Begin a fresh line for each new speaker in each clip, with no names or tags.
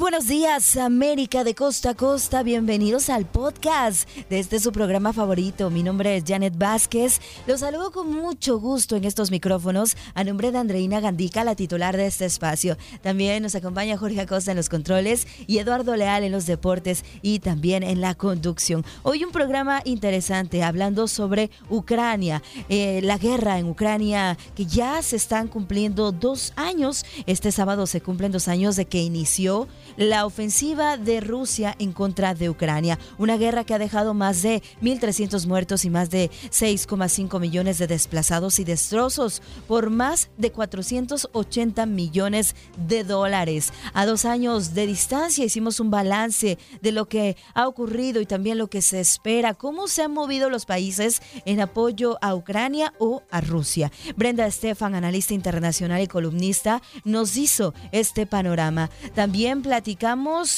Buenos días, América de costa a costa. Bienvenidos al podcast de este su programa favorito. Mi nombre es Janet Vázquez. Los saludo con mucho gusto en estos micrófonos a nombre de Andreina Gandica, la titular de este espacio. También nos acompaña Jorge Acosta en los controles y Eduardo Leal en los deportes y también en la conducción. Hoy un programa interesante hablando sobre Ucrania, eh, la guerra en Ucrania que ya se están cumpliendo dos años. Este sábado se cumplen dos años de que inició la ofensiva de Rusia en contra de Ucrania, una guerra que ha dejado más de 1.300 muertos y más de 6,5 millones de desplazados y destrozos por más de 480 millones de dólares. A dos años de distancia hicimos un balance de lo que ha ocurrido y también lo que se espera, cómo se han movido los países en apoyo a Ucrania o a Rusia. Brenda Estefan, analista internacional y columnista, nos hizo este panorama. También platicamos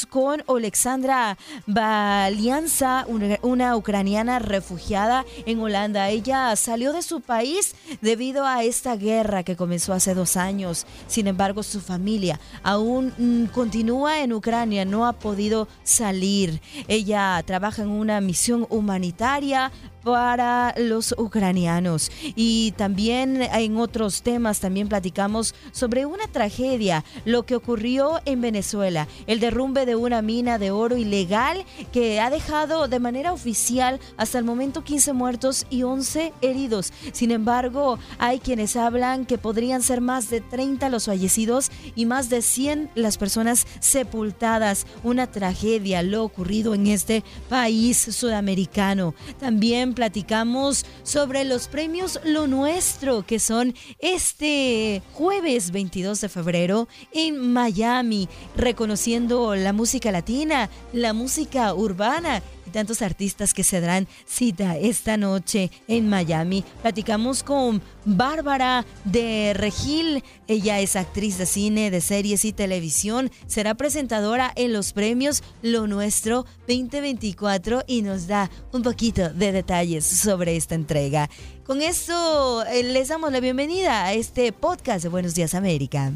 con Alexandra Valianza, una, ucraniana refugiada en Holanda. Ella salió de su país debido a esta guerra que comenzó hace dos años. Sin embargo, su familia aún mm, continúa en Ucrania, no ha podido salir. Ella trabaja en una misión humanitaria para los ucranianos. Y también en otros temas también platicamos sobre una tragedia, lo que ocurrió en Venezuela, el derrumbe de una mina de oro ilegal que ha dejado de manera oficial hasta el momento 15 muertos y 11 heridos. Sin embargo, hay quienes hablan que podrían ser más de 30 los fallecidos y más de 100 las personas sepultadas. Una tragedia lo ocurrido en este país sudamericano. También platicamos sobre los premios Lo Nuestro, que son este jueves 22 de febrero en Miami, reconociendo la música latina, la música urbana tantos artistas que se darán cita esta noche en Miami. Platicamos con Bárbara de Regil. Ella es actriz de cine, de series y televisión. Será presentadora en los premios Lo Nuestro 2024 y nos da un poquito de detalles sobre esta entrega. Con esto eh, les damos la bienvenida a este podcast de Buenos Días América.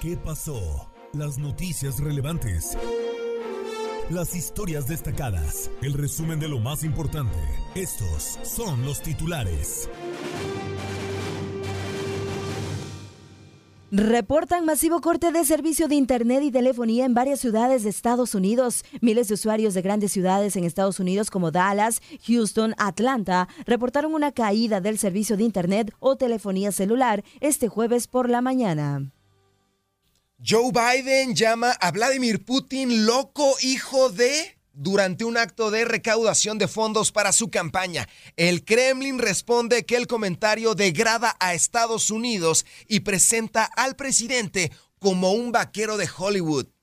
¿Qué pasó? Las noticias relevantes. Las historias destacadas. El resumen de lo más importante. Estos son los titulares.
Reportan masivo corte de servicio de Internet y telefonía en varias ciudades de Estados Unidos. Miles de usuarios de grandes ciudades en Estados Unidos como Dallas, Houston, Atlanta reportaron una caída del servicio de Internet o telefonía celular este jueves por la mañana.
Joe Biden llama a Vladimir Putin loco hijo de durante un acto de recaudación de fondos para su campaña. El Kremlin responde que el comentario degrada a Estados Unidos y presenta al presidente como un vaquero de Hollywood.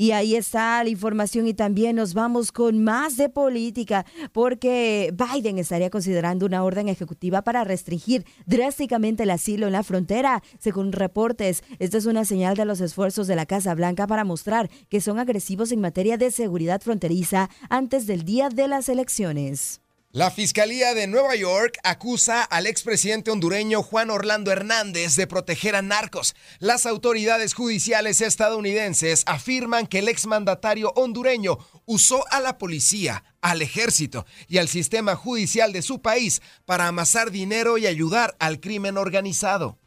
Y ahí está la información y también nos vamos con más de política porque Biden estaría considerando una orden ejecutiva para restringir drásticamente el asilo en la frontera. Según reportes, esta es una señal de los esfuerzos de la Casa Blanca para mostrar que son agresivos en materia de seguridad fronteriza antes del día de las elecciones.
La Fiscalía de Nueva York acusa al expresidente hondureño Juan Orlando Hernández de proteger a narcos. Las autoridades judiciales estadounidenses afirman que el exmandatario hondureño usó a la policía, al ejército y al sistema judicial de su país para amasar dinero y ayudar al crimen organizado.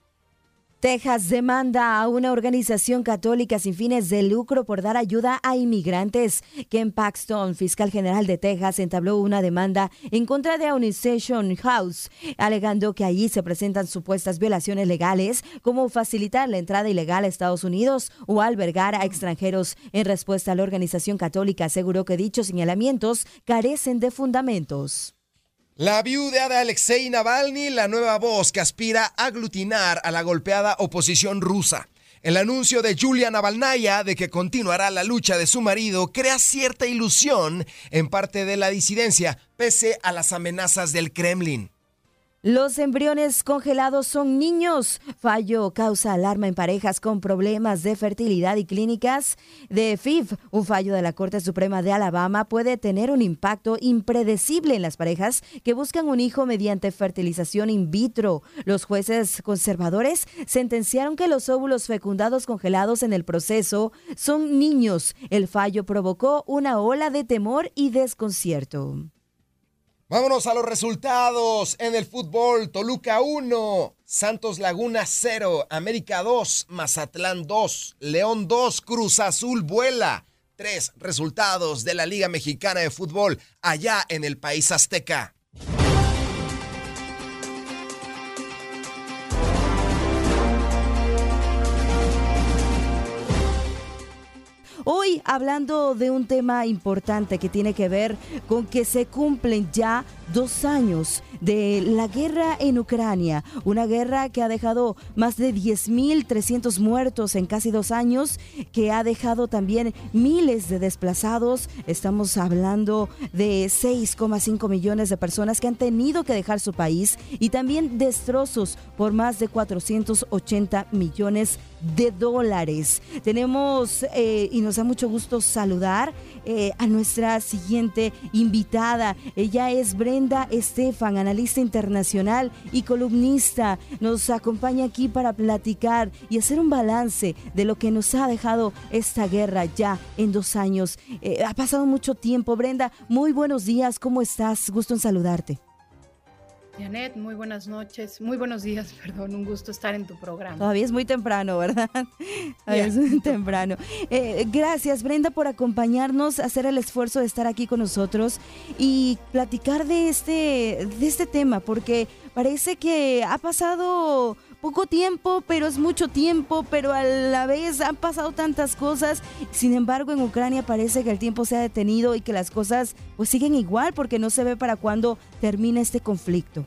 Texas demanda a una organización católica sin fines de lucro por dar ayuda a inmigrantes. Ken Paxton, fiscal general de Texas, entabló una demanda en contra de Unistation House, alegando que allí se presentan supuestas violaciones legales, como facilitar la entrada ilegal a Estados Unidos o albergar a extranjeros. En respuesta, la organización católica aseguró que dichos señalamientos carecen de fundamentos.
La viuda de Alexei Navalny, la nueva voz que aspira a aglutinar a la golpeada oposición rusa. El anuncio de Julia Navalnaya de que continuará la lucha de su marido crea cierta ilusión en parte de la disidencia, pese a las amenazas del Kremlin.
Los embriones congelados son niños. Fallo causa alarma en parejas con problemas de fertilidad y clínicas de FIV. Un fallo de la Corte Suprema de Alabama puede tener un impacto impredecible en las parejas que buscan un hijo mediante fertilización in vitro. Los jueces conservadores sentenciaron que los óvulos fecundados congelados en el proceso son niños. El fallo provocó una ola de temor y desconcierto.
Vámonos a los resultados en el fútbol. Toluca 1, Santos Laguna 0, América 2, Mazatlán 2, León 2, Cruz Azul vuela. Tres resultados de la Liga Mexicana de Fútbol allá en el país azteca.
Hoy hablando de un tema importante que tiene que ver con que se cumplen ya dos años de la guerra en Ucrania, una guerra que ha dejado más de 10.300 muertos en casi dos años, que ha dejado también miles de desplazados. Estamos hablando de 6,5 millones de personas que han tenido que dejar su país y también destrozos por más de 480 millones de dólares. Tenemos, eh, y nos da mucho gusto saludar eh, a nuestra siguiente invitada. Ella es Brenda Estefan, analista internacional y columnista. Nos acompaña aquí para platicar y hacer un balance de lo que nos ha dejado esta guerra ya en dos años. Eh, ha pasado mucho tiempo. Brenda, muy buenos días. ¿Cómo estás? Gusto en saludarte.
Janet, muy buenas noches, muy buenos días, perdón, un gusto estar en tu programa.
Todavía es muy temprano, ¿verdad? Todavía es muy temprano. Eh, gracias, Brenda, por acompañarnos, hacer el esfuerzo de estar aquí con nosotros y platicar de este, de este tema, porque parece que ha pasado poco tiempo, pero es mucho tiempo, pero a la vez han pasado tantas cosas. Sin embargo, en Ucrania parece que el tiempo se ha detenido y que las cosas pues siguen igual porque no se ve para cuándo termina este conflicto.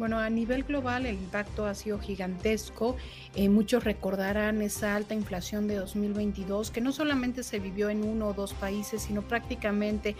Bueno, a nivel global el impacto ha sido gigantesco. Eh, muchos recordarán esa alta inflación de 2022, que no solamente se vivió en uno o dos países, sino prácticamente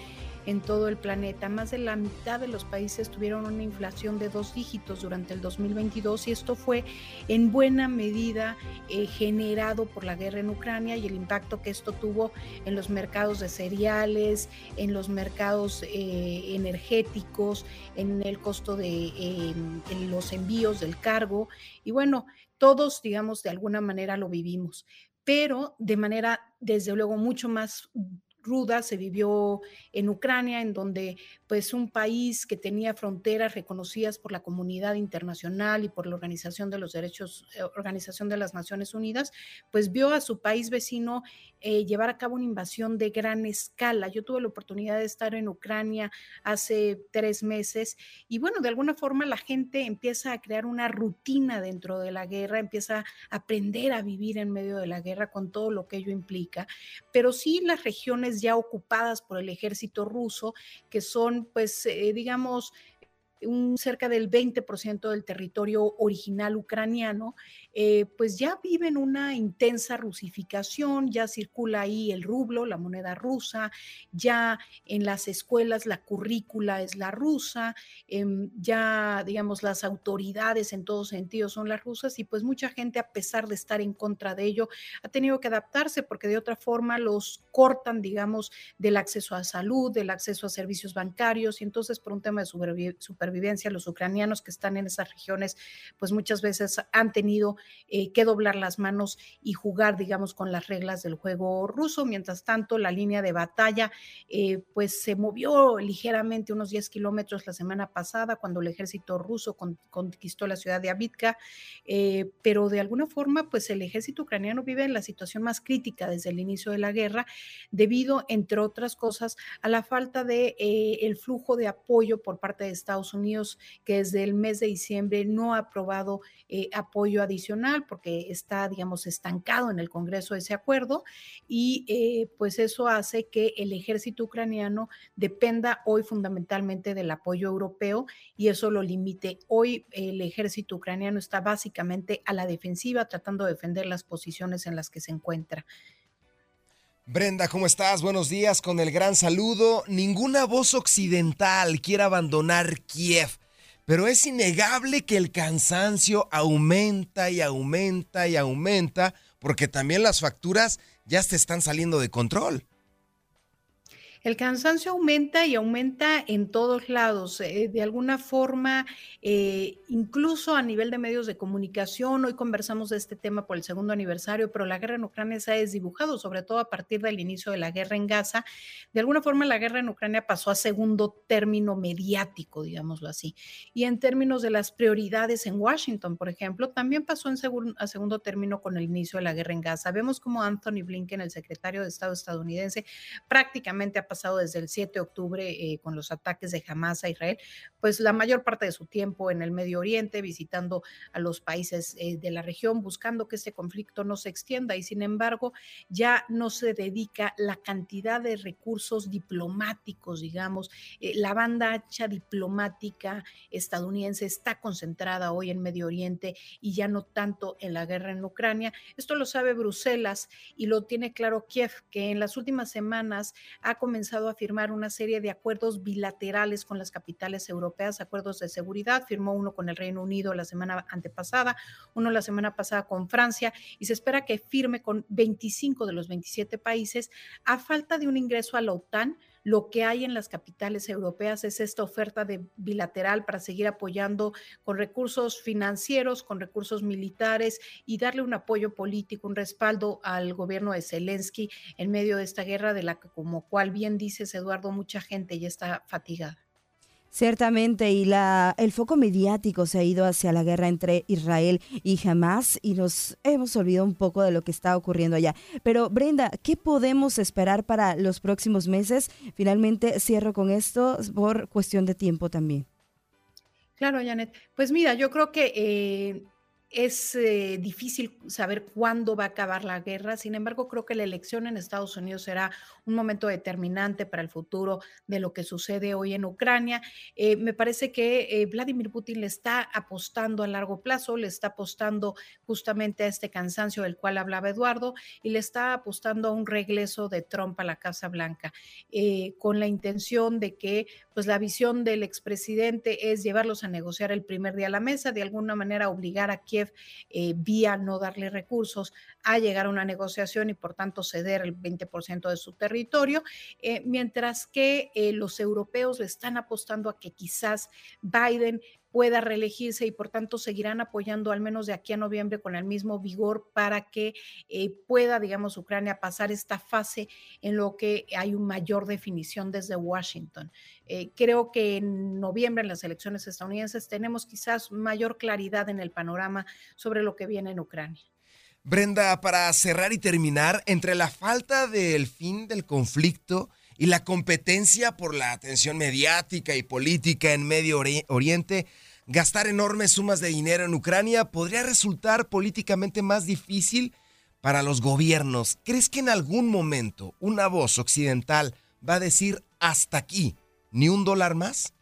en todo el planeta. Más de la mitad de los países tuvieron una inflación de dos dígitos durante el 2022 y esto fue en buena medida eh, generado por la guerra en Ucrania y el impacto que esto tuvo en los mercados de cereales, en los mercados eh, energéticos, en el costo de en los envíos del cargo y bueno, todos digamos de alguna manera lo vivimos pero de manera desde luego mucho más ruda se vivió en Ucrania, en donde pues un país que tenía fronteras reconocidas por la comunidad internacional y por la Organización de los Derechos, eh, Organización de las Naciones Unidas, pues vio a su país vecino eh, llevar a cabo una invasión de gran escala. Yo tuve la oportunidad de estar en Ucrania hace tres meses y bueno, de alguna forma la gente empieza a crear una rutina dentro de la guerra, empieza a aprender a vivir en medio de la guerra con todo lo que ello implica, pero sí las regiones ya ocupadas por el ejército ruso, que son, pues, eh, digamos, un cerca del 20% del territorio original ucraniano, eh, pues ya viven una intensa rusificación, ya circula ahí el rublo, la moneda rusa, ya en las escuelas la currícula es la rusa, em, ya digamos las autoridades en todos sentidos son las rusas y pues mucha gente a pesar de estar en contra de ello ha tenido que adaptarse porque de otra forma los cortan, digamos, del acceso a salud, del acceso a servicios bancarios y entonces por un tema de supervivencia los ucranianos que están en esas regiones pues muchas veces han tenido eh, que doblar las manos y jugar, digamos, con las reglas del juego ruso. Mientras tanto, la línea de batalla, eh, pues se movió ligeramente unos 10 kilómetros la semana pasada cuando el ejército ruso conquistó la ciudad de Abitka, eh, pero de alguna forma, pues el ejército ucraniano vive en la situación más crítica desde el inicio de la guerra, debido, entre otras cosas, a la falta de el flujo de apoyo por parte de Estados Unidos, que desde el mes de diciembre no ha aprobado apoyo adicional porque está, digamos, estancado en el Congreso ese acuerdo y eh, pues eso hace que el ejército ucraniano dependa hoy fundamentalmente del apoyo europeo y eso lo limite. Hoy el ejército ucraniano está básicamente a la defensiva tratando de defender las posiciones en las que se encuentra.
Brenda, ¿cómo estás? Buenos días, con el gran saludo. Ninguna voz occidental quiere abandonar Kiev pero es innegable que el cansancio aumenta y aumenta y aumenta porque también las facturas ya se están saliendo de control.
El cansancio aumenta y aumenta en todos lados. Eh, de alguna forma, eh, incluso a nivel de medios de comunicación, hoy conversamos de este tema por el segundo aniversario, pero la guerra en Ucrania se ha desdibujado, sobre todo a partir del inicio de la guerra en Gaza. De alguna forma, la guerra en Ucrania pasó a segundo término mediático, digámoslo así. Y en términos de las prioridades en Washington, por ejemplo, también pasó a segundo término con el inicio de la guerra en Gaza. Vemos como Anthony Blinken, el secretario de Estado estadounidense, prácticamente ha pasado desde el 7 de octubre eh, con los ataques de Hamas a Israel, pues la mayor parte de su tiempo en el Medio Oriente, visitando a los países eh, de la región, buscando que este conflicto no se extienda y sin embargo ya no se dedica la cantidad de recursos diplomáticos, digamos, eh, la banda ancha diplomática estadounidense está concentrada hoy en Medio Oriente y ya no tanto en la guerra en Ucrania. Esto lo sabe Bruselas y lo tiene claro Kiev, que en las últimas semanas ha comenzado comenzado a firmar una serie de acuerdos bilaterales con las capitales europeas, acuerdos de seguridad. Firmó uno con el Reino Unido la semana antepasada, uno la semana pasada con Francia y se espera que firme con 25 de los 27 países a falta de un ingreso a la OTAN lo que hay en las capitales europeas es esta oferta de bilateral para seguir apoyando con recursos financieros, con recursos militares y darle un apoyo político, un respaldo al gobierno de Zelensky en medio de esta guerra de la que, como cual bien dices, Eduardo, mucha gente ya está fatigada.
Ciertamente, y la, el foco mediático se ha ido hacia la guerra entre Israel y Hamas y nos hemos olvidado un poco de lo que está ocurriendo allá. Pero Brenda, ¿qué podemos esperar para los próximos meses? Finalmente cierro con esto por cuestión de tiempo también.
Claro, Janet. Pues mira, yo creo que eh, es eh, difícil saber cuándo va a acabar la guerra, sin embargo, creo que la elección en Estados Unidos será un momento determinante para el futuro de lo que sucede hoy en Ucrania. Eh, me parece que eh, Vladimir Putin le está apostando a largo plazo, le está apostando justamente a este cansancio del cual hablaba Eduardo y le está apostando a un regreso de Trump a la Casa Blanca, con la intención de que pues, la visión del expresidente es llevarlos a negociar el primer día a la mesa, de alguna manera obligar a quien eh, vía no darle recursos a llegar a una negociación y por tanto ceder el 20% de su territorio, eh, mientras que eh, los europeos le están apostando a que quizás Biden pueda reelegirse y por tanto seguirán apoyando al menos de aquí a noviembre con el mismo vigor para que pueda, digamos, Ucrania pasar esta fase en lo que hay una mayor definición desde Washington. creo que en noviembre en las elecciones estadounidenses tenemos quizás mayor claridad en el panorama sobre lo que viene en Ucrania.
Brenda, para cerrar y terminar, entre la falta del fin del conflicto y la competencia por la atención mediática y política en Medio Oriente, gastar enormes sumas de dinero en Ucrania podría resultar políticamente más difícil para los gobiernos. ¿Crees que en algún momento una voz occidental va a decir hasta aquí, ni un dólar más?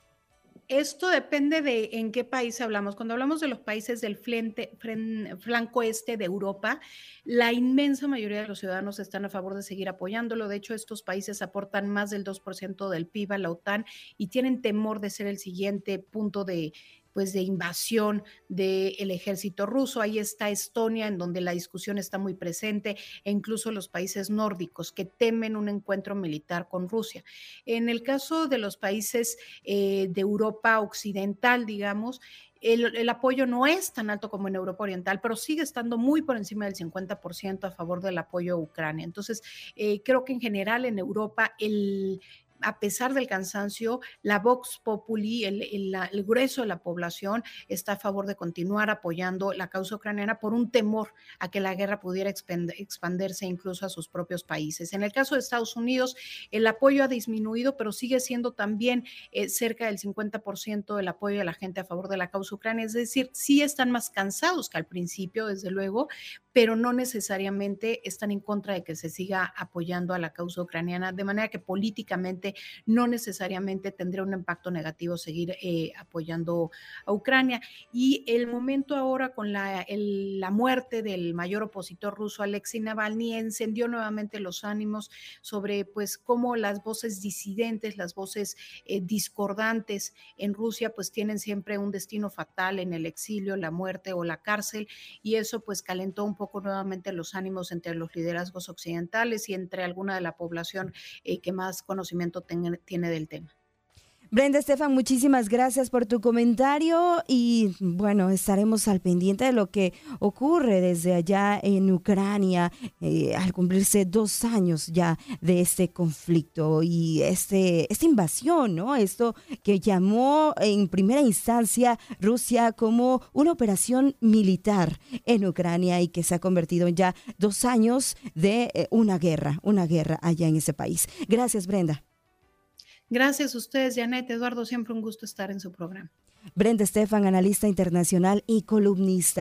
Esto depende de en qué país hablamos. Cuando hablamos de los países del flanco este de Europa, la inmensa mayoría de los ciudadanos están a favor de seguir apoyándolo. De hecho, estos países aportan más del 2% del PIB a la OTAN y tienen temor de ser el siguiente punto de, pues de invasión del ejército ruso. Ahí está Estonia, en donde la discusión está muy presente, e incluso los países nórdicos que temen un encuentro militar con Rusia. En el caso de los países eh, de Europa occidental, digamos, el, apoyo no es tan alto como en Europa Oriental, pero sigue estando muy por encima del 50% a favor del apoyo a Ucrania. Entonces, eh, creo que en general en Europa el, a pesar del cansancio, la Vox Populi, el, grueso de la población, está a favor de continuar apoyando la causa ucraniana por un temor a que la guerra pudiera expandirse incluso a sus propios países. En el caso de Estados Unidos, el apoyo ha disminuido, pero sigue siendo también eh, cerca del 50% del apoyo de la gente a favor de la causa ucraniana. Es decir, sí están más cansados que al principio, desde luego, pero no necesariamente están en contra de que se siga apoyando a la causa ucraniana, de manera que políticamente no necesariamente tendría un impacto negativo seguir eh, apoyando a Ucrania. Y el momento ahora con la, la muerte del mayor opositor ruso, Alexei Navalny, encendió nuevamente los ánimos sobre pues cómo las voces disidentes, las voces eh, discordantes en Rusia pues tienen siempre un destino fatal en el exilio, la muerte o la cárcel y eso pues calentó un poco nuevamente los ánimos entre los liderazgos occidentales y entre alguna de la población eh, que más conocimiento tiene del tema.
Brenda Estefan, muchísimas gracias por tu comentario y bueno, estaremos al pendiente de lo que ocurre desde allá en Ucrania eh, al cumplirse dos años ya de este conflicto y este, esta invasión, ¿no? Esto que llamó en primera instancia Rusia como una operación militar en Ucrania y que se ha convertido en ya dos años de eh, una guerra, una guerra allá en ese país. Gracias, Brenda.
Gracias a ustedes, Janet, Eduardo, siempre un gusto estar en su programa.
Brenda Estefan, analista internacional y columnista.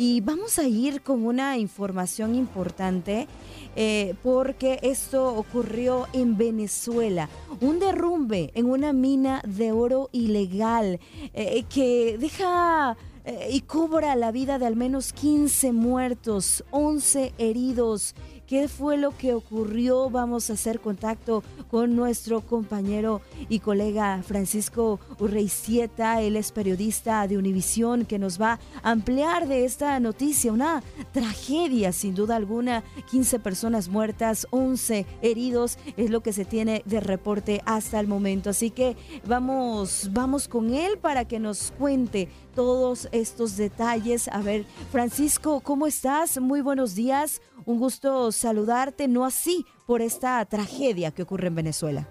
Y vamos a ir con una información importante eh, porque esto ocurrió en Venezuela. Un derrumbe en una mina de oro ilegal eh, que deja eh, y cobra la vida de al menos 15 muertos, 11 heridos ¿Qué fue lo que ocurrió? Vamos a hacer contacto con nuestro compañero y colega Francisco Urreicieta. Él es periodista de Univisión que nos va a ampliar de esta noticia. Una tragedia, sin duda alguna. 15 personas muertas, 11 heridos es lo que se tiene de reporte hasta el momento. Así que vamos, vamos con él para que nos cuente todos estos detalles. A ver, Francisco, ¿cómo estás? Muy buenos días. Un gusto saludarte, no así por esta tragedia que ocurre en Venezuela.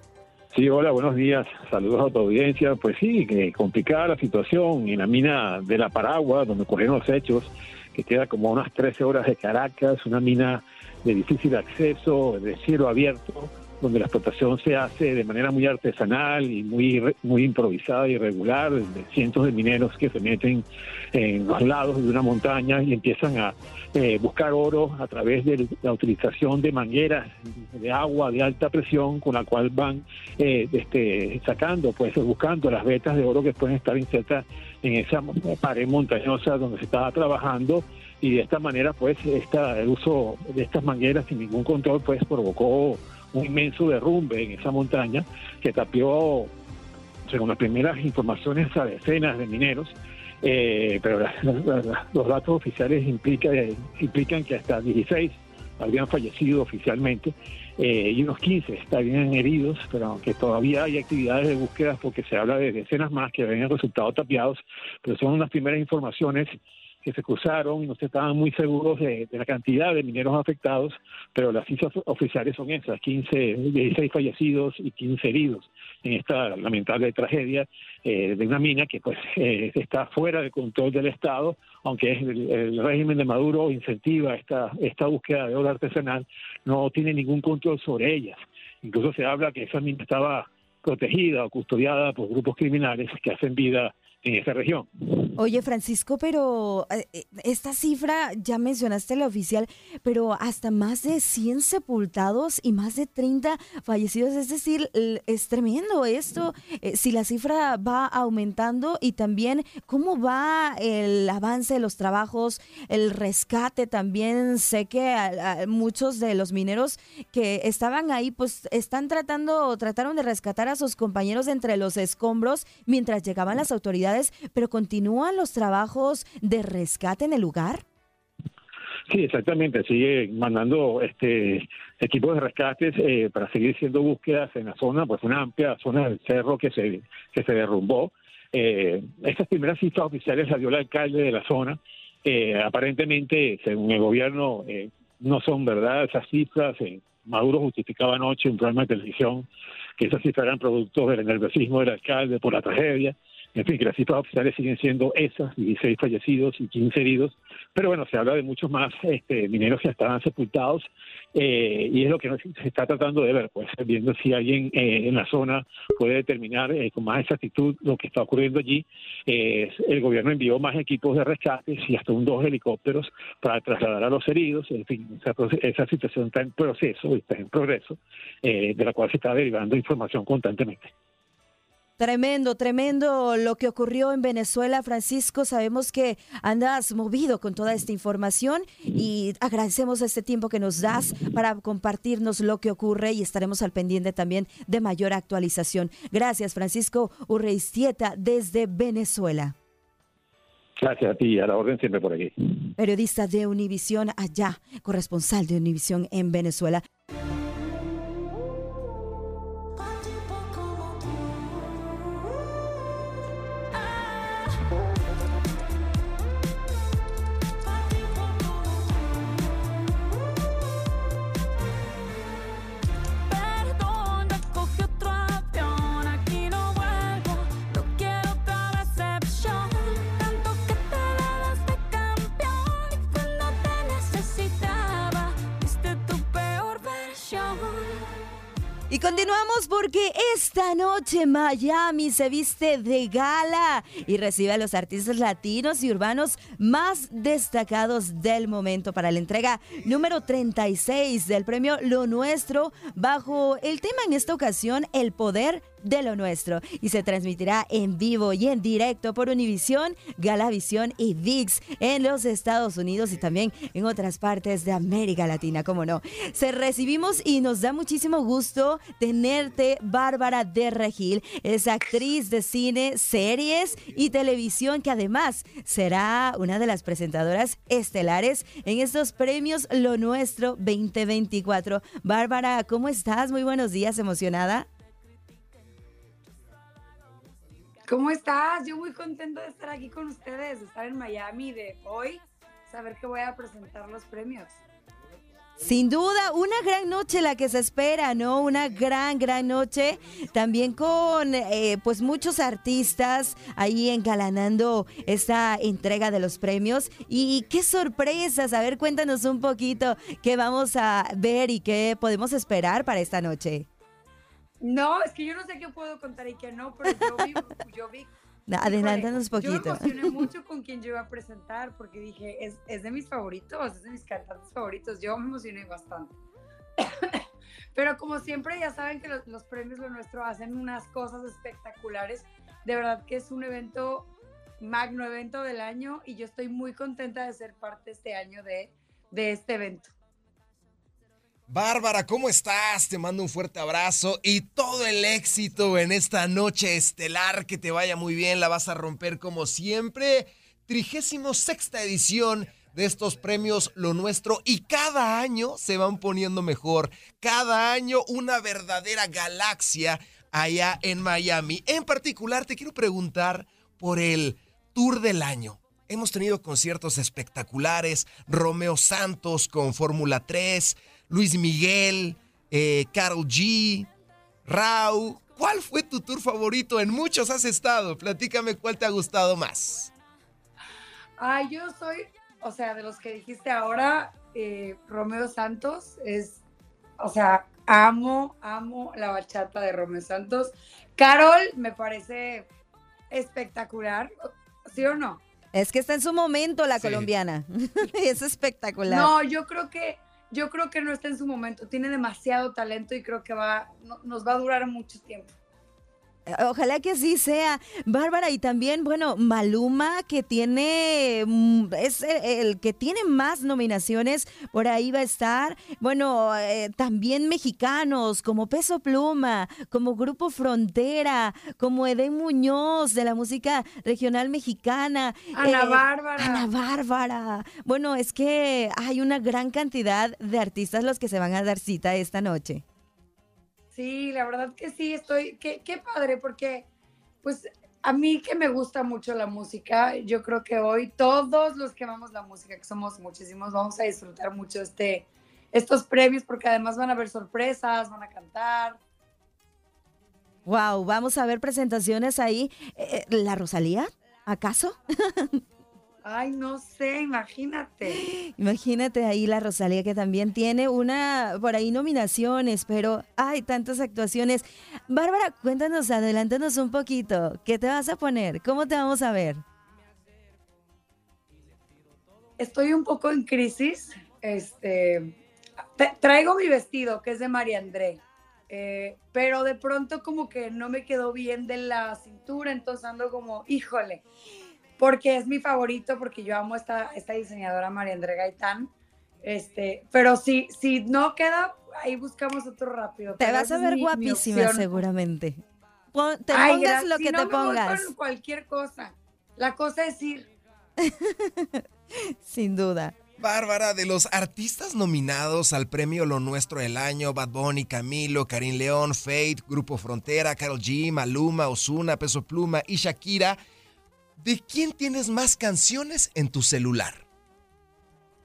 Sí, hola, buenos días. Saludos a tu audiencia. Pues sí, que complicada la situación en la mina de la Paragua, donde ocurrieron los hechos, que queda como a unas 13 horas de Caracas, una mina de difícil acceso, de cielo abierto, donde la explotación se hace de manera muy artesanal y muy, muy improvisada y irregular, de cientos de mineros que se meten en los lados de una montaña y empiezan a eh, buscar oro a través de la utilización de mangueras de agua de alta presión con la cual van eh, este, sacando, pues buscando las vetas de oro que pueden estar insertas en esa pared montañosa donde se estaba trabajando. Y de esta manera pues esta, el uso de estas mangueras sin ningún control pues provocó un inmenso derrumbe en esa montaña que tapió, según las primeras informaciones, a decenas de mineros. Eh, pero los datos oficiales implica, implican que hasta 16 habían fallecido oficialmente eh, y unos 15 estarían heridos, pero aunque todavía hay actividades de búsqueda porque se habla de decenas más que habían resultado tapiados, pero son unas primeras informaciones que se cruzaron y no se estaban muy seguros de, la cantidad de mineros afectados, pero las cifras oficiales son esas, 15, 16 fallecidos y 15 heridos en esta lamentable tragedia eh, de una mina que pues eh, está fuera del control del Estado, aunque el, el, régimen de Maduro incentiva esta, esta búsqueda de oro artesanal, no tiene ningún control sobre ellas. Incluso se habla que esa mina estaba protegida o custodiada por grupos criminales que hacen vida en esa región.
Oye, Francisco, pero eh, eh, esta cifra, ya mencionaste la oficial, pero hasta más de 100 sepultados y más de 30 fallecidos, es decir, es tremendo esto. Eh, si la cifra va aumentando y también cómo va el avance de los trabajos, el rescate también, sé que muchos de los mineros que estaban ahí, pues están tratando, trataron de rescatar a sus compañeros entre los escombros mientras llegaban las autoridades, pero los trabajos de rescate en el lugar?
Sí, exactamente. Sigue mandando este equipos de rescates eh, para seguir haciendo búsquedas en la zona, pues una amplia zona del cerro que se, que se derrumbó. Eh, estas primeras cifras oficiales las dio el alcalde de la zona. Eh, aparentemente, según el gobierno, eh, no son verdad esas cifras. Maduro justificaba anoche un programa de televisión que esas cifras eran productos del nerviosismo del alcalde por la tragedia. En fin, que las cifras oficiales siguen siendo esas, 16 fallecidos y 15 heridos, pero bueno, se habla de muchos más este, mineros que estaban sepultados eh, y es lo que se está tratando de ver, pues viendo si alguien eh, en la zona puede determinar eh, con más exactitud lo que está ocurriendo allí. el gobierno envió más equipos de rescate y hasta un dos helicópteros para trasladar a los heridos. En fin, esa, esa situación está en proceso, está en progreso, de la cual se está derivando información constantemente.
Tremendo, tremendo lo que ocurrió en Venezuela, Francisco. Sabemos que andas movido con toda esta información y agradecemos este tiempo que nos das para compartirnos lo que ocurre y estaremos al pendiente también de mayor actualización. Gracias, Francisco Urreistieta, desde Venezuela.
Gracias a ti, a la orden siempre por aquí.
Periodista de Univisión allá, corresponsal de Univisión en Venezuela. Porque esta noche Miami se viste de gala y recibe a los artistas latinos y urbanos más destacados del momento para la entrega número 36 del premio Lo Nuestro bajo el tema en esta ocasión El Poder de lo nuestro y se transmitirá en vivo y en directo por Univisión, Galavisión y VIX en los Estados Unidos y también en otras partes de América Latina, como no. Se recibimos y nos da muchísimo gusto tenerte, Bárbara de Regil, es actriz de cine, series y televisión que además será una de las presentadoras estelares en estos premios Lo Nuestro 2024. Bárbara, ¿cómo estás? Muy buenos días, emocionada.
¿Cómo estás? Yo muy contento de estar aquí con ustedes, de estar en Miami, de hoy saber que voy a presentar los premios.
Sin duda, una gran noche la que se espera, ¿no? Una gran, gran noche. También con, eh, pues, muchos artistas ahí engalanando esta entrega de los premios. Y qué sorpresas. A ver, cuéntanos un poquito qué vamos a ver y qué podemos esperar para esta noche.
No, es que yo no sé qué puedo contar y qué no, pero yo vi, yo vi
Adelántanos poquito. Yo
me emocioné mucho con quien yo iba a presentar porque dije, es, es, de mis favoritos, es de mis cantantes favoritos. Yo me emocioné bastante. Pero como siempre, ya saben que los, los, premios Lo Nuestro hacen unas cosas espectaculares. De verdad que es un evento, magno evento del año y yo estoy muy contenta de ser parte este año de, de este evento.
Bárbara, ¿cómo estás? Te mando un fuerte abrazo y todo el éxito en esta noche estelar. Que te vaya muy bien, la vas a romper como siempre. Trigésimo sexta edición de estos premios Lo Nuestro y cada año se van poniendo mejor. Cada año una verdadera galaxia allá en Miami. En particular, te quiero preguntar por el Tour del Año. Hemos tenido conciertos espectaculares, Romeo Santos con Fórmula 3, Luis Miguel, eh, Carol G, Rau. ¿Cuál fue tu tour favorito? En muchos has estado. Platícame cuál te ha gustado más.
Ay, yo soy, o sea, de los que dijiste ahora, eh, Romeo Santos es, o sea, amo, amo la bachata de Romeo Santos. Carol me parece espectacular, ¿sí o no?
Es que está en su momento la colombiana. es espectacular.
No, yo creo que yo creo que no está en su momento. Tiene demasiado talento y creo que va, nos va a durar mucho tiempo.
Ojalá que así sea. Bárbara, y también, bueno, Maluma, que tiene, mm, es el, que tiene más nominaciones, por ahí va a estar. Bueno, eh, también mexicanos, como Peso Pluma, como Grupo Frontera, como Edén Muñoz, de la música regional mexicana.
Ana eh, Bárbara.
Ana Bárbara. Bueno, es que hay una gran cantidad de artistas los que se van a dar cita esta noche.
Sí, la verdad que sí, estoy, qué, qué padre, porque pues a mí que me gusta mucho la música, yo creo que hoy todos los que amamos la música, que somos muchísimos, vamos a disfrutar mucho este, estos premios, porque además van a haber sorpresas, van a cantar.
Wow, vamos a ver presentaciones ahí. Eh, eh, ¿La Rosalía? ¿Acaso?
Ay, no sé, imagínate.
Imagínate ahí la Rosalía que también tiene una, por ahí nominaciones, pero hay tantas actuaciones. Bárbara, cuéntanos, adelántanos un poquito. ¿Qué te vas a poner? ¿Cómo te vamos a ver?
Estoy un poco en crisis. Este, traigo mi vestido, que es de María André. Eh, pero de pronto como que no me quedó bien de la cintura, entonces ando como, híjole, porque es mi favorito, porque yo amo esta, esta diseñadora María André Gaitán. Este, pero si, si no queda, ahí buscamos otro rápido.
Te vas a ver guapísima seguramente. te pongas lo que te pongas.
cualquier cosa. La cosa es ir.
Sin duda.
Bárbara, de los artistas nominados al premio Lo Nuestro del Año, Bad Bunny, Camilo, Karim León, Fate, Grupo Frontera, Carol G, Maluma, Osuna, Peso Pluma y Shakira, ¿de quién tienes más canciones en tu celular?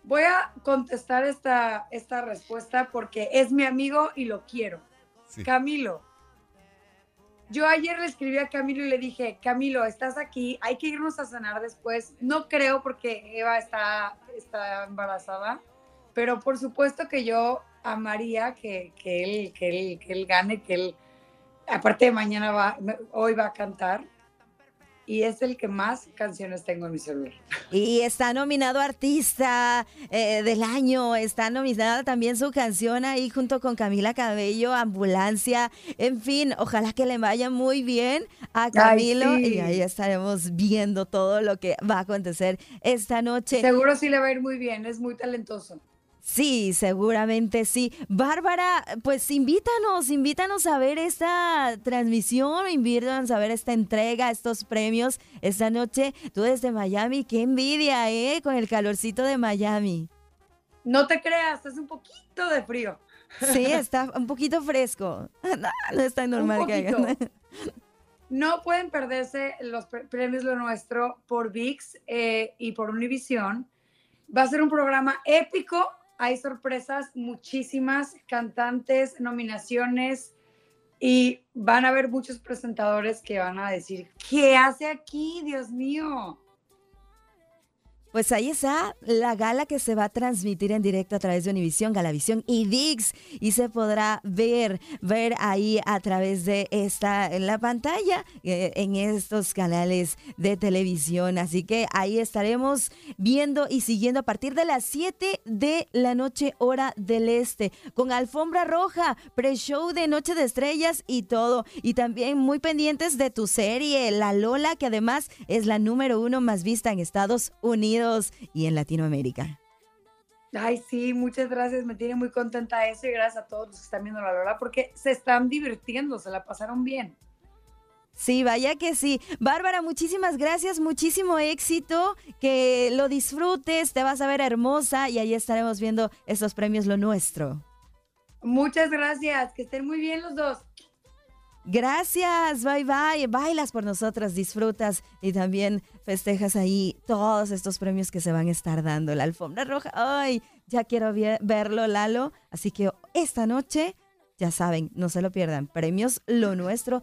Voy a contestar esta, esta respuesta porque es mi amigo y lo quiero. Camilo. Yo ayer le escribí a Camilo y le dije, Camilo, estás aquí, hay que irnos a cenar después. No creo porque Eva está, está embarazada, pero por supuesto que yo amaría que, que, él, que, él, que él gane, que él, aparte de mañana va, hoy va a cantar y es el que más canciones tengo en mi celular.
Y está nominado Artista eh, del Año, está nominada también su canción ahí junto con Camila Cabello, Ambulancia, en fin, ojalá que le vaya muy bien a Camilo y ahí estaremos viendo todo lo que va a acontecer esta noche.
Seguro sí le va a ir muy bien, es muy talentoso.
Sí, seguramente sí. Bárbara, pues invítanos, invítanos a ver esta transmisión, invítanos a ver esta entrega, estos premios esta noche. Tú desde Miami, qué envidia, ¿eh? Con el calorcito de Miami.
No te creas, es un poquito de frío.
Sí, está un poquito fresco. No, es tan normal que hagan.
No pueden perderse los premios Lo Nuestro por VIX eh, y por Univision. Va a ser un programa épico hay sorpresas, muchísimas cantantes, nominaciones y van a haber muchos presentadores que van a decir, ¿qué hace aquí, Dios mío?
Pues ahí está la gala que se va a transmitir en directo a través de Univisión, Galavisión y VIX y se podrá ver, ver ahí a través de esta, en la pantalla, eh, en estos canales de televisión. Así que ahí estaremos viendo y siguiendo a partir de las 7 de la noche hora del este, con alfombra roja, pre-show de Noche de Estrellas y todo. Y también muy pendientes de tu serie, La Lola, que además es la número uno más vista en Estados Unidos y en Latinoamérica.
Ay, sí, muchas gracias. Me tiene muy contenta eso y gracias a todos los que están viendo la verdad porque se están divirtiendo, se la pasaron bien.
Sí, vaya que sí. Bárbara, muchísimas gracias, muchísimo éxito, que lo disfrutes, te vas a ver hermosa y ahí estaremos viendo estos premios Lo Nuestro.
Muchas gracias, que estén muy bien los dos.
Gracias, bye bye. Bailas por nosotras, disfrutas y también festejas ahí todos estos premios que se van a estar dando. La alfombra roja, ay, ya quiero verlo, Lalo. Así que esta noche, ya saben, no se lo pierdan. Premios Lo Nuestro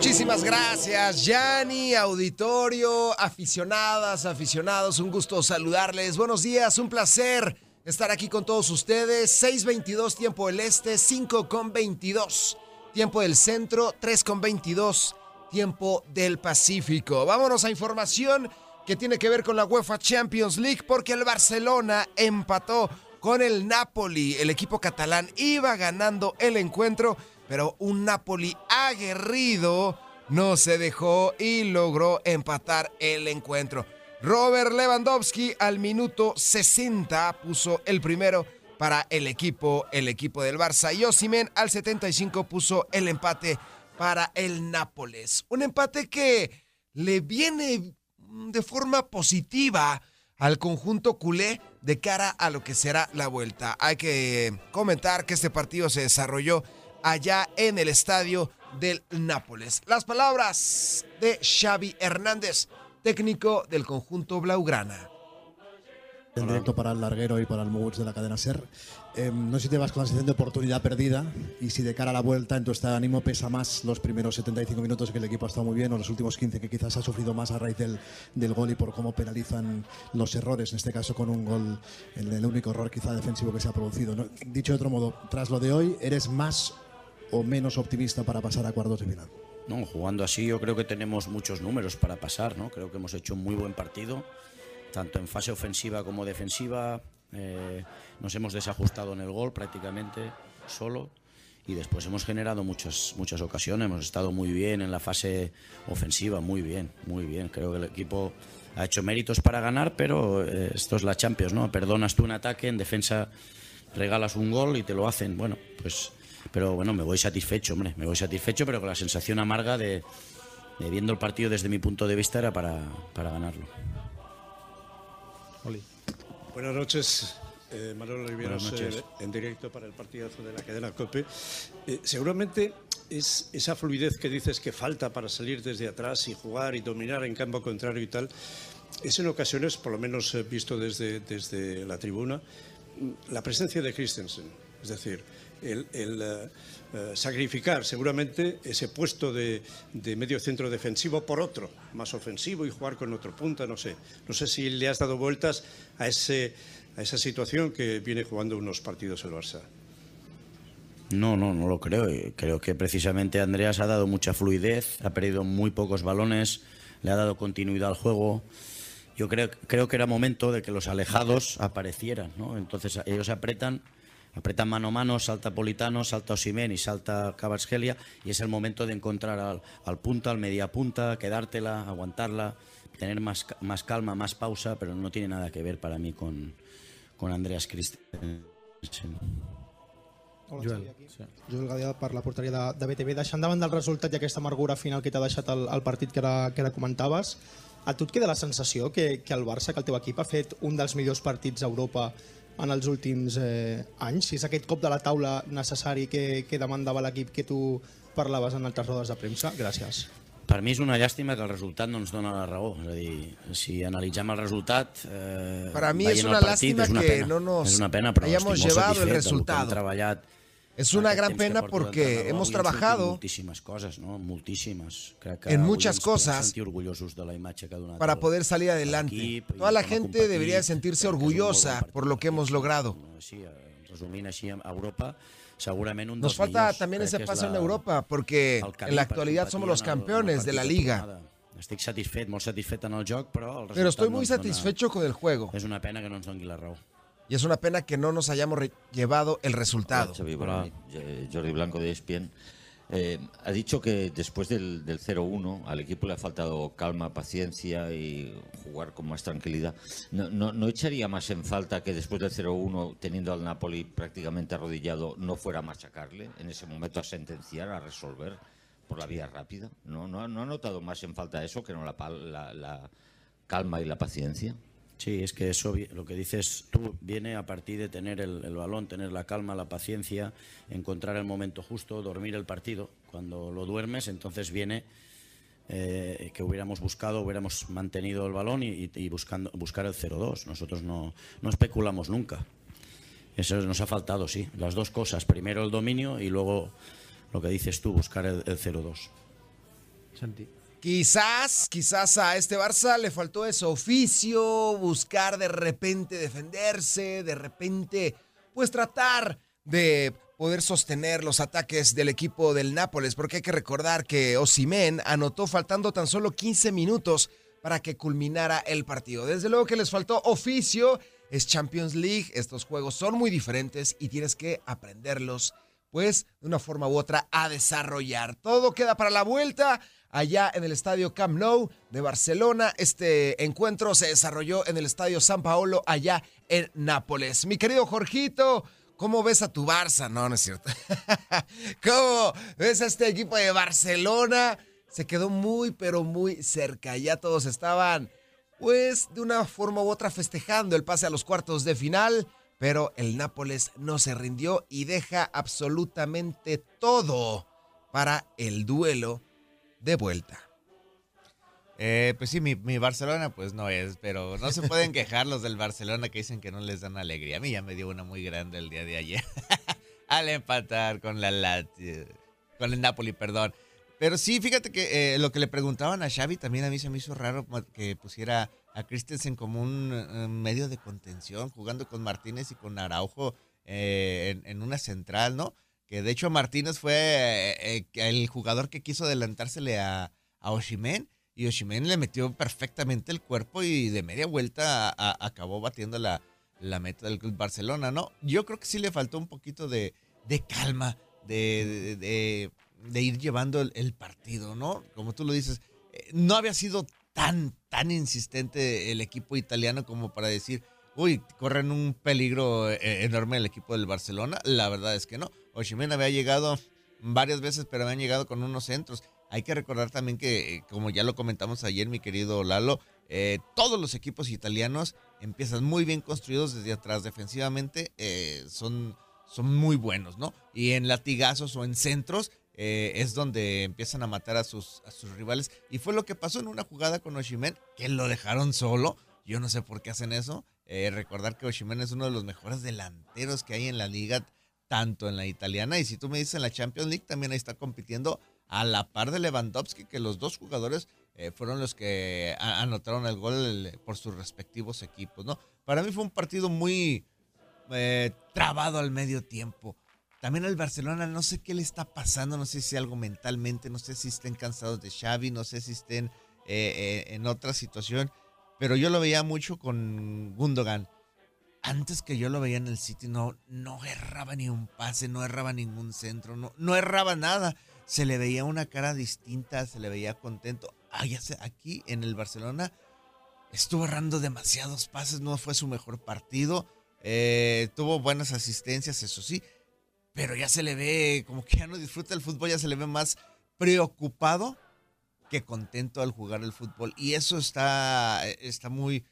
Muchísimas gracias, Yanni, auditorio, aficionadas, aficionados, un gusto saludarles. Buenos días, un placer estar aquí con todos ustedes. 6:22 tiempo del este, 5 con 22 tiempo del centro, 3 con 22 tiempo del Pacífico. Vámonos a información que tiene que ver con la UEFA Champions League porque el Barcelona empató con el Napoli. El equipo catalán iba ganando el encuentro, pero un Napoli aguerrido no se dejó y logró empatar el encuentro. Robert Lewandowski al minuto 60 puso el primero para el equipo, el equipo del Barça. Y Osimen al 75 puso el empate para el Nápoles. Un empate que le viene de forma positiva al conjunto culé de cara a lo que será la vuelta. Hay que comentar que este partido se desarrolló allá en el estadio del Nápoles. Las palabras de Xavi Hernández, técnico del conjunto Blaugrana.
En directo para el larguero y para el Moguts de la cadena SER. Eh, no sé si te vas con la sensación de oportunidad perdida y si de cara a la vuelta en tu estado de ánimo pesa más los primeros 75 minutos que el equipo ha estado muy bien o los últimos 15 que quizás ha sufrido más a raíz del, del gol y por cómo penalizan los errores, en este caso con un gol, el, único error quizá defensivo que se ha producido. Dicho de otro modo, tras lo de hoy, ¿eres más o menos optimista para pasar a cuartos de final?
No, jugando así yo creo que tenemos muchos números para pasar, ¿no? Creo que hemos hecho un muy buen partido, tanto en fase ofensiva como defensiva. Eh, nos hemos desajustado en el gol prácticamente solo y después hemos generado muchas, muchas ocasiones. Hemos estado muy bien en la fase ofensiva, muy bien, muy bien. Creo que el equipo ha hecho méritos para ganar, pero eh, esto es la Champions, ¿no? Perdonas tú un ataque, en defensa regalas un gol y te lo hacen. Bueno, pues pero bueno, me voy satisfecho, hombre, me voy satisfecho, pero con la sensación amarga de, de viendo el partido desde mi punto de vista era para, para ganarlo.
Oli. Buenas noches. Eh, Riveros,
noches.
eh, en directo para el partidazo de la cadena COPE. Eh, seguramente es esa fluidez que dices que falta para salir desde atrás y jugar y dominar en campo contrario y tal, es en ocasiones, por lo menos visto desde, desde la tribuna, la presencia de Christensen, es decir, el, eh, eh, sacrificar seguramente ese puesto de, medio centro defensivo por otro, más ofensivo y jugar con otro punta, no sé. No sé si le has dado vueltas a, ese, a esa situación que viene jugando unos partidos el Barça.
No, no, no lo creo. Creo que precisamente Andreas ha dado mucha fluidez, ha perdido muy pocos balones, le ha dado continuidad al juego. Yo creo, creo que era momento de que los alejados aparecieran, ¿no? Entonces ellos apretan apretan mano a mano, salta Politano, salta Osimen y salta Cabarsgelia y es el momento de encontrar al, al, punta, al media punta, quedártela, aguantarla, tener más, más calma, más pausa, pero no tiene nada que ver para mí con, con Andreas Christensen.
Hola, Joel. Sí. Joel Gadia per la porteria de, de BTV. Deixant davant del resultat i aquesta amargura final que t'ha deixat el, el partit que ara, que ara comentaves, a tu et queda la sensació que, que el Barça, que el teu equip ha fet un dels millors partits a Europa en els últims eh, anys? Si és aquest cop de la taula necessari que, que demandava l'equip que tu parlaves en altres rodes de premsa? Gràcies.
Per mi és una llàstima que el resultat no ens dona la raó. És a dir, si analitzem el resultat... Eh,
Para mí es una partit, lástima una que pena. no nos
és una pena, però hayamos
llevado el resultado.
Hem treballat
Es una gran pena porque hemos trabajado
muchísimas cosas, ¿no? Muchísimas.
en muchas cosas para poder salir adelante. Toda la gente debería sentirse orgullosa por lo que hemos logrado. Nos falta también ese paso en Europa porque en la actualidad somos los campeones de la liga. Pero estoy muy satisfecho con el juego.
Es una pena que no ens doni la raó.
Y es una pena que no nos hayamos llevado el resultado.
Jordi Blanco de ESPN. Eh, ha dicho que después del, 0-1 al equipo le ha faltado calma, paciencia y jugar con más tranquilidad. ¿No, no, echaría más en falta que después del 0-1, teniendo al Napoli prácticamente arrodillado, no fuera a machacarle en ese momento, a sentenciar, a resolver por la vía rápida? ¿No, no, no ha notado más en falta eso que no la, la calma y la paciencia?
Sí, es que eso, lo que dices tú, viene a partir de tener el, balón, tener la calma, la paciencia, encontrar el momento justo, dormir el partido. Cuando lo duermes, entonces viene eh, que hubiéramos buscado, hubiéramos mantenido el balón y, buscando, buscar el 0-2. Nosotros no, no especulamos nunca. Eso nos ha faltado, sí. Las dos cosas. Primero el dominio y luego lo que dices tú, buscar el, el 0-2.
Santi. Quizás, quizás a este Barça le faltó ese oficio, buscar de repente defenderse, de repente, pues tratar de poder sostener los ataques del equipo del Nápoles, porque hay que recordar que Osimen anotó faltando tan solo 15 minutos para que culminara el partido. Desde luego que les faltó oficio, es Champions League, estos juegos son muy diferentes y tienes que aprenderlos, pues de una forma u otra a desarrollar. Todo queda para la vuelta allá en el estadio Camp Nou de Barcelona. Este encuentro se desarrolló en el estadio San Paolo, allá en Nápoles. Mi querido Jorgito, ¿cómo ves a tu Barça? No, no es cierto. ¿Cómo ves a este equipo de Barcelona? Se quedó muy, pero muy cerca. Ya todos estaban, pues, de una forma u otra festejando el pase a los cuartos de final. Pero el Nápoles no se rindió y deja absolutamente todo para el duelo de vuelta.
Eh, pues sí, mi, Barcelona pues no es, pero no se pueden quejar los del Barcelona que dicen que no les dan alegría. A mí ya me dio una muy grande el día de ayer. Al empatar con la Lazio, con el Napoli, perdón. Pero sí, fíjate que eh, lo que le preguntaban a Xavi también a mí se me hizo raro que pusiera a Christensen como un eh, medio de contención, jugando con Martínez y con Araujo en, en una central, ¿no? Que de hecho Martínez fue eh, eh, el jugador que quiso adelantársele a, Oshimen y Oshimen le metió perfectamente el cuerpo y de media vuelta acabó batiendo la, la meta del Barcelona, ¿no? Yo creo que sí le faltó un poquito de, calma, de, de, ir llevando el, partido, ¿no? Como tú lo dices, eh, no había sido tan, tan insistente el equipo italiano como para decir, uy, corren un peligro enorme el equipo del Barcelona. La verdad es que no. Oshimen había llegado varias veces, pero habían llegado con unos centros. Hay que recordar también que, eh, como ya lo comentamos ayer, mi querido Lalo, eh, todos los equipos italianos empiezan muy bien construidos desde atrás. Defensivamente eh, son, son muy buenos, ¿no? Y en latigazos o en centros es donde empiezan a matar a sus, a sus rivales. Y fue lo que pasó en una jugada con Oshimen, que lo dejaron solo. Yo no sé por qué hacen eso. Eh, recordar que Osimhen es uno de los mejores delanteros que hay en la liga, tanto en la italiana y si tú me dices en la Champions League, también ahí está compitiendo a la par de Lewandowski, que los dos jugadores eh, fueron los que anotaron el gol por sus respectivos equipos, ¿no? Para mí fue un partido muy eh, trabado al medio tiempo. También el Barcelona, no sé qué le está pasando, no sé si algo mentalmente, no sé si estén cansados de Xavi, no sé si estén en otra situación, pero yo lo veía mucho con Gundogan. Antes que yo lo veía en el City, no, no erraba ni un pase, no erraba ningún centro, no, no erraba nada. Se le veía una cara distinta, se le veía contento. Ah, ya aquí en el Barcelona estuvo errando demasiados pases, no fue su mejor partido. Eh, tuvo buenas asistencias, eso sí, pero ya se le ve como que ya no disfruta el fútbol, ya se le ve más preocupado que contento al jugar el fútbol. Y eso está, está muy,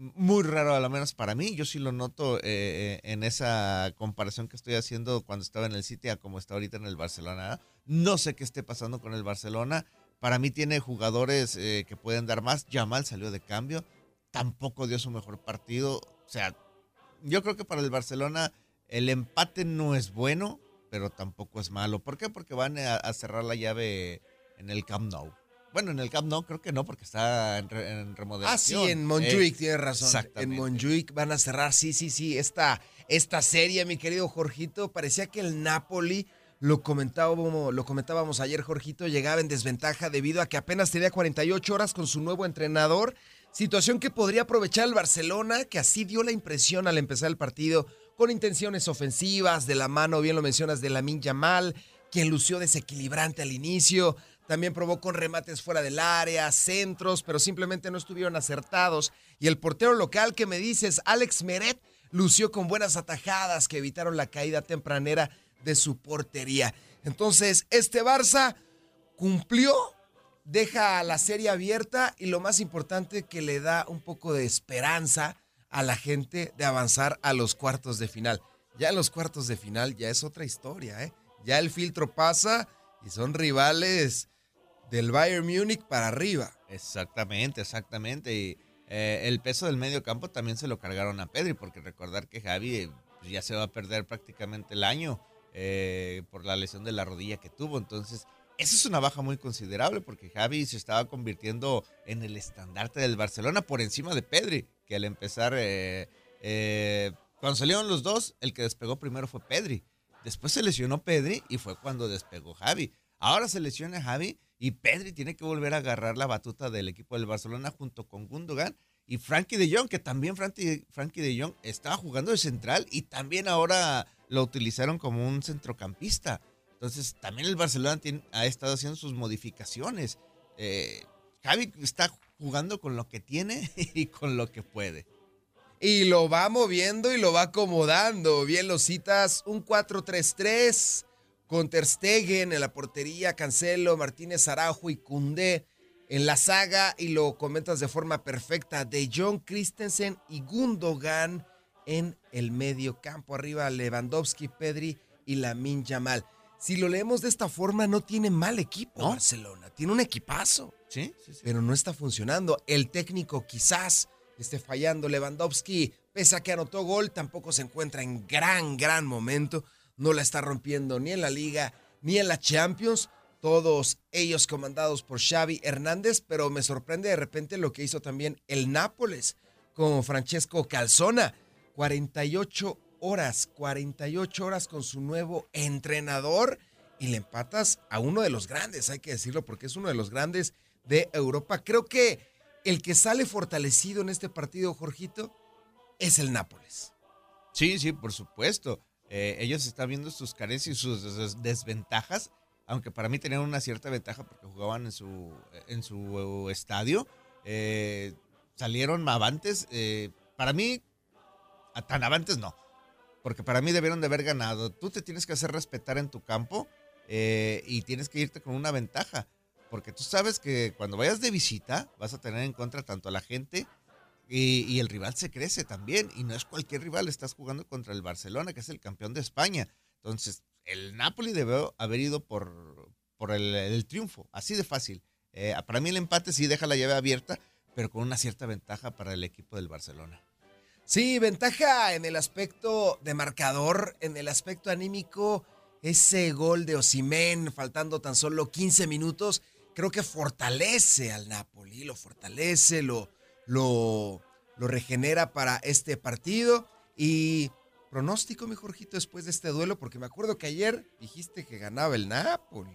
muy raro, a lo menos para mí. Yo sí lo noto eh, eh, en esa comparación que estoy haciendo cuando estaba en el City a como está ahorita en el Barcelona. No sé qué esté pasando con el Barcelona. Para mí tiene jugadores eh, que pueden dar más. Jamal salió de cambio. Tampoco dio su mejor partido. O sea, yo creo que para el Barcelona el empate no es bueno, pero tampoco es malo. ¿Por qué? Porque van a, a cerrar la llave en el Camp Nou. Bueno, en el Camp no, creo que no, porque está en, remodelación.
Ah, sí, en Montjuic, tienes razón. En Montjuic van a cerrar, sí, sí, sí, esta, esta serie, mi querido Jorgito. Parecía que el Napoli, lo comentábamos, lo comentábamos ayer, Jorgito, llegaba en desventaja debido a que apenas tenía 48 horas con su nuevo entrenador. Situación que podría aprovechar el Barcelona, que así dio la impresión al empezar el partido, con intenciones ofensivas, de la mano, bien lo mencionas, de Lamin Yamal, quien lució desequilibrante al inicio también probó con remates fuera del área, centros, pero simplemente no estuvieron acertados. Y el portero local que me dices, Alex Meret, lució con buenas atajadas que evitaron la caída tempranera de su portería. Entonces, este Barça cumplió, deja la serie abierta y lo más importante que le da un poco de esperanza a la gente de avanzar a los cuartos de final. Ya en los cuartos de final ya es otra historia, ¿eh? Ya el filtro pasa y son rivales del Bayern Múnich para arriba.
Exactamente, exactamente. Y eh, el peso del medio campo también se lo cargaron a Pedri, porque recordar que Javi pues, ya se va a perder prácticamente el año eh, por la lesión de la rodilla que tuvo. Entonces, esa es una baja muy considerable, porque Javi se estaba convirtiendo en el estandarte del Barcelona por encima de Pedri, que al empezar, eh, cuando salieron los dos, el que despegó primero fue Pedri. Después se lesionó Pedri y fue cuando despegó Javi. Ahora se lesiona Javi y Pedri tiene que volver a agarrar la batuta del equipo del Barcelona junto con Gundogan y Frankie de Jong, que también Frankie, de Jong estaba jugando de central y también ahora lo utilizaron como un centrocampista. Entonces también el Barcelona ha estado haciendo sus modificaciones. Eh, Javi está jugando con lo que tiene y con lo que puede.
Y lo va moviendo y lo va acomodando. Bien lo citas, un 4-3-3 con Ter Stegen en la portería, Cancelo, Martínez Araujo y Cundé en la saga y lo comentas de forma perfecta de John Christensen y Gundogan en el medio campo arriba Lewandowski, Pedri y Lamin Yamal. Si lo leemos de esta forma no tiene mal equipo Barcelona, tiene un equipazo.
¿Sí?
Pero no está funcionando. El técnico quizás esté fallando. Lewandowski, pese a que anotó gol, tampoco se encuentra en gran, gran momento no la está rompiendo ni en la liga ni en la Champions. Todos ellos comandados por Xavi Hernández, pero me sorprende de repente lo que hizo también el Nápoles con Francesco Calzona. 48 horas, 48 horas con su nuevo entrenador y le empatas a uno de los grandes, hay que decirlo, porque es uno de los grandes de Europa. Creo que el que sale fortalecido en este partido, Jorgito, es el Nápoles.
Sí, sí, por supuesto. Eh, ellos están viendo sus carencias y sus desventajas, aunque para mí tenían una cierta ventaja porque jugaban en su, en su estadio. Eh, salieron avantes. Eh, para mí, tan avantes no, porque para mí debieron de haber ganado. Tú te tienes que hacer respetar en tu campo y tienes que irte con una ventaja. Porque tú sabes que cuando vayas de visita vas a tener en contra tanto a la gente y, el rival se crece también. Y no es cualquier rival, estás jugando contra el Barcelona, que es el campeón de España. Entonces, el Napoli debe haber ido por, por el, triunfo, así de fácil. Eh, para mí el empate sí deja la llave abierta, pero con una cierta ventaja para el equipo del Barcelona.
Sí, ventaja en el aspecto de marcador, en el aspecto anímico, ese gol de Osimén, faltando tan solo 15 minutos, creo que fortalece al Napoli, lo fortalece, lo, lo, lo regenera para este partido. Y pronóstico, mi Jorgito, después de este duelo, porque me acuerdo que ayer dijiste que ganaba el Napoli.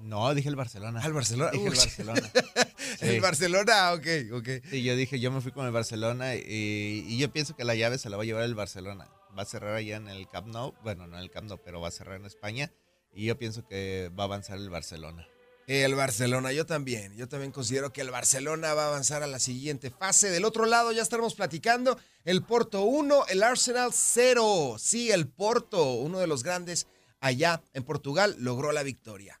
No, dije el Barcelona.
Al Barcelona.
Dije el. Barcelona.
El Barcelona, ok, ok.
Sí, yo dije, yo me fui con el Barcelona y, y yo pienso que la llave se la va a llevar el Barcelona. Va a cerrar allá en el Camp Nou. Bueno, no en el Camp Nou, pero va a cerrar en España. Y yo pienso que va a avanzar el Barcelona.
El Barcelona, yo también. Yo también considero que el Barcelona va a avanzar a la siguiente fase. Del otro lado ya estaremos platicando. El Porto 1, el Arsenal 0. Sí, el Porto, uno de los grandes allá en Portugal, logró la victoria.